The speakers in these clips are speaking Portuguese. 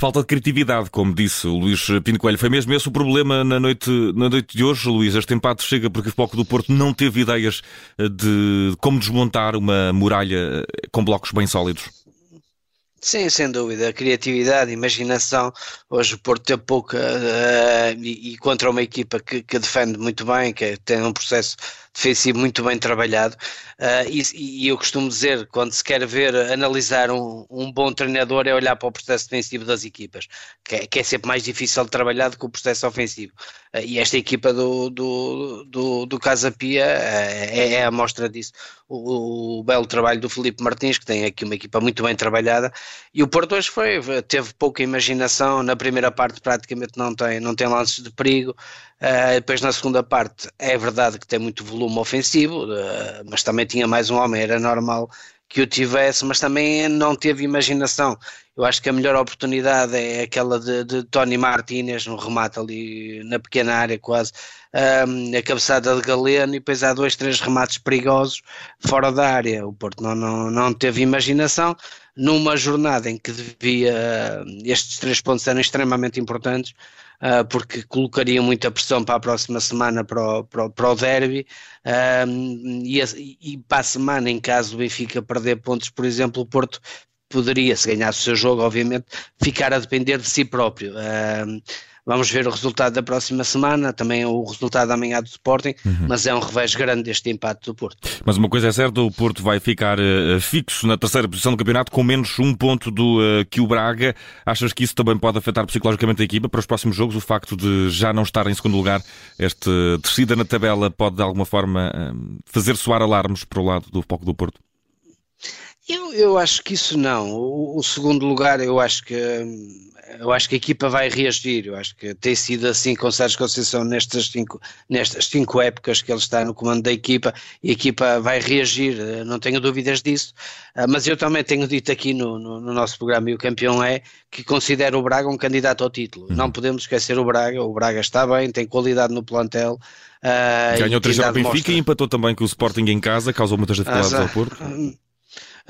falta de criatividade, como disse o Luís Pinto Coelho. Foi mesmo esse o problema na noite, na noite de hoje, Luís? Este empate chega porque o Foco do Porto não teve ideias de como desmontar uma muralha com blocos bem sólidos. Sim, sem dúvida. Criatividade, imaginação. Hoje o Porto pouca uh, e, e, contra uma equipa que, que, defende muito bem, que tem um processo defensivo muito bem trabalhado. Uh, e, e, eu costumo dizer, quando se quer ver, analisar um, um, bom treinador, é olhar para o processo defensivo das equipas, que é, que é sempre mais difícil de trabalhar do que o processo ofensivo. Uh, e esta equipa do, do, do, do Casa Pia é, é a amostra disso. O, o, belo trabalho do Felipe Martins, que tem aqui uma equipa muito bem trabalhada, e o Porto hoje foi, teve pouca imaginação, na primeira parte praticamente não tem, não tem lances de perigo, uh, depois na segunda parte é verdade que tem muito volume ofensivo, uh, mas também tinha mais um homem, era normal que o tivesse, mas também não teve imaginação. Eu acho que a melhor oportunidade é aquela de, de Tony Martínez, no remate ali na pequena área quase, um, a cabeçada de Galeno, e depois há dois, três remates perigosos fora da área. O Porto não, não, não teve imaginação numa jornada em que devia, estes três pontos eram extremamente importantes, uh, porque colocariam muita pressão para a próxima semana para o, para o, para o derby e, e, para a semana, em caso o Benfica perder pontos, por exemplo, o Porto poderia, se ganhasse o seu jogo, obviamente, ficar a depender de si próprio. Uh, Vamos ver o resultado da próxima semana, também o resultado da manhã do Sporting, uhum. mas é um revés grande este empate do Porto. Mas uma coisa é certa, o Porto vai ficar uh, fixo na terceira posição do campeonato com menos um ponto do uh, que o Braga. Achas que isso também pode afetar psicologicamente a equipa para os próximos jogos? O facto de já não estar em segundo lugar, esta descida na tabela pode de alguma forma fazer soar alarmes para o lado do foco do Porto? Eu, eu acho que isso não. O, o segundo lugar, eu acho que eu acho que a equipa vai reagir. Eu acho que tem sido assim com Sérgio Conceição nestas cinco, nestas cinco épocas que ele está no comando da equipa e a equipa vai reagir, não tenho dúvidas disso. Ah, mas eu também tenho dito aqui no, no, no nosso programa, e o campeão é, que considero o Braga um candidato ao título. Uhum. Não podemos esquecer o Braga. O Braga está bem, tem qualidade no plantel. Uh, Ganhou 3 ao Benfica e empatou também com o Sporting em casa, causou muitas dificuldades ah, ao Porto.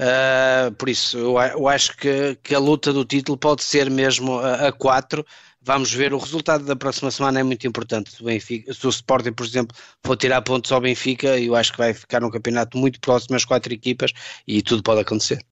Uh, por isso, eu, eu acho que, que, a luta do título pode ser mesmo a, quatro. Vamos ver, o resultado da próxima semana é muito importante. O, Benfica, se o Sporting, por exemplo, for tirar pontos ao Benfica, eu acho que vai ficar um campeonato muito próximo às quatro equipas e tudo pode acontecer.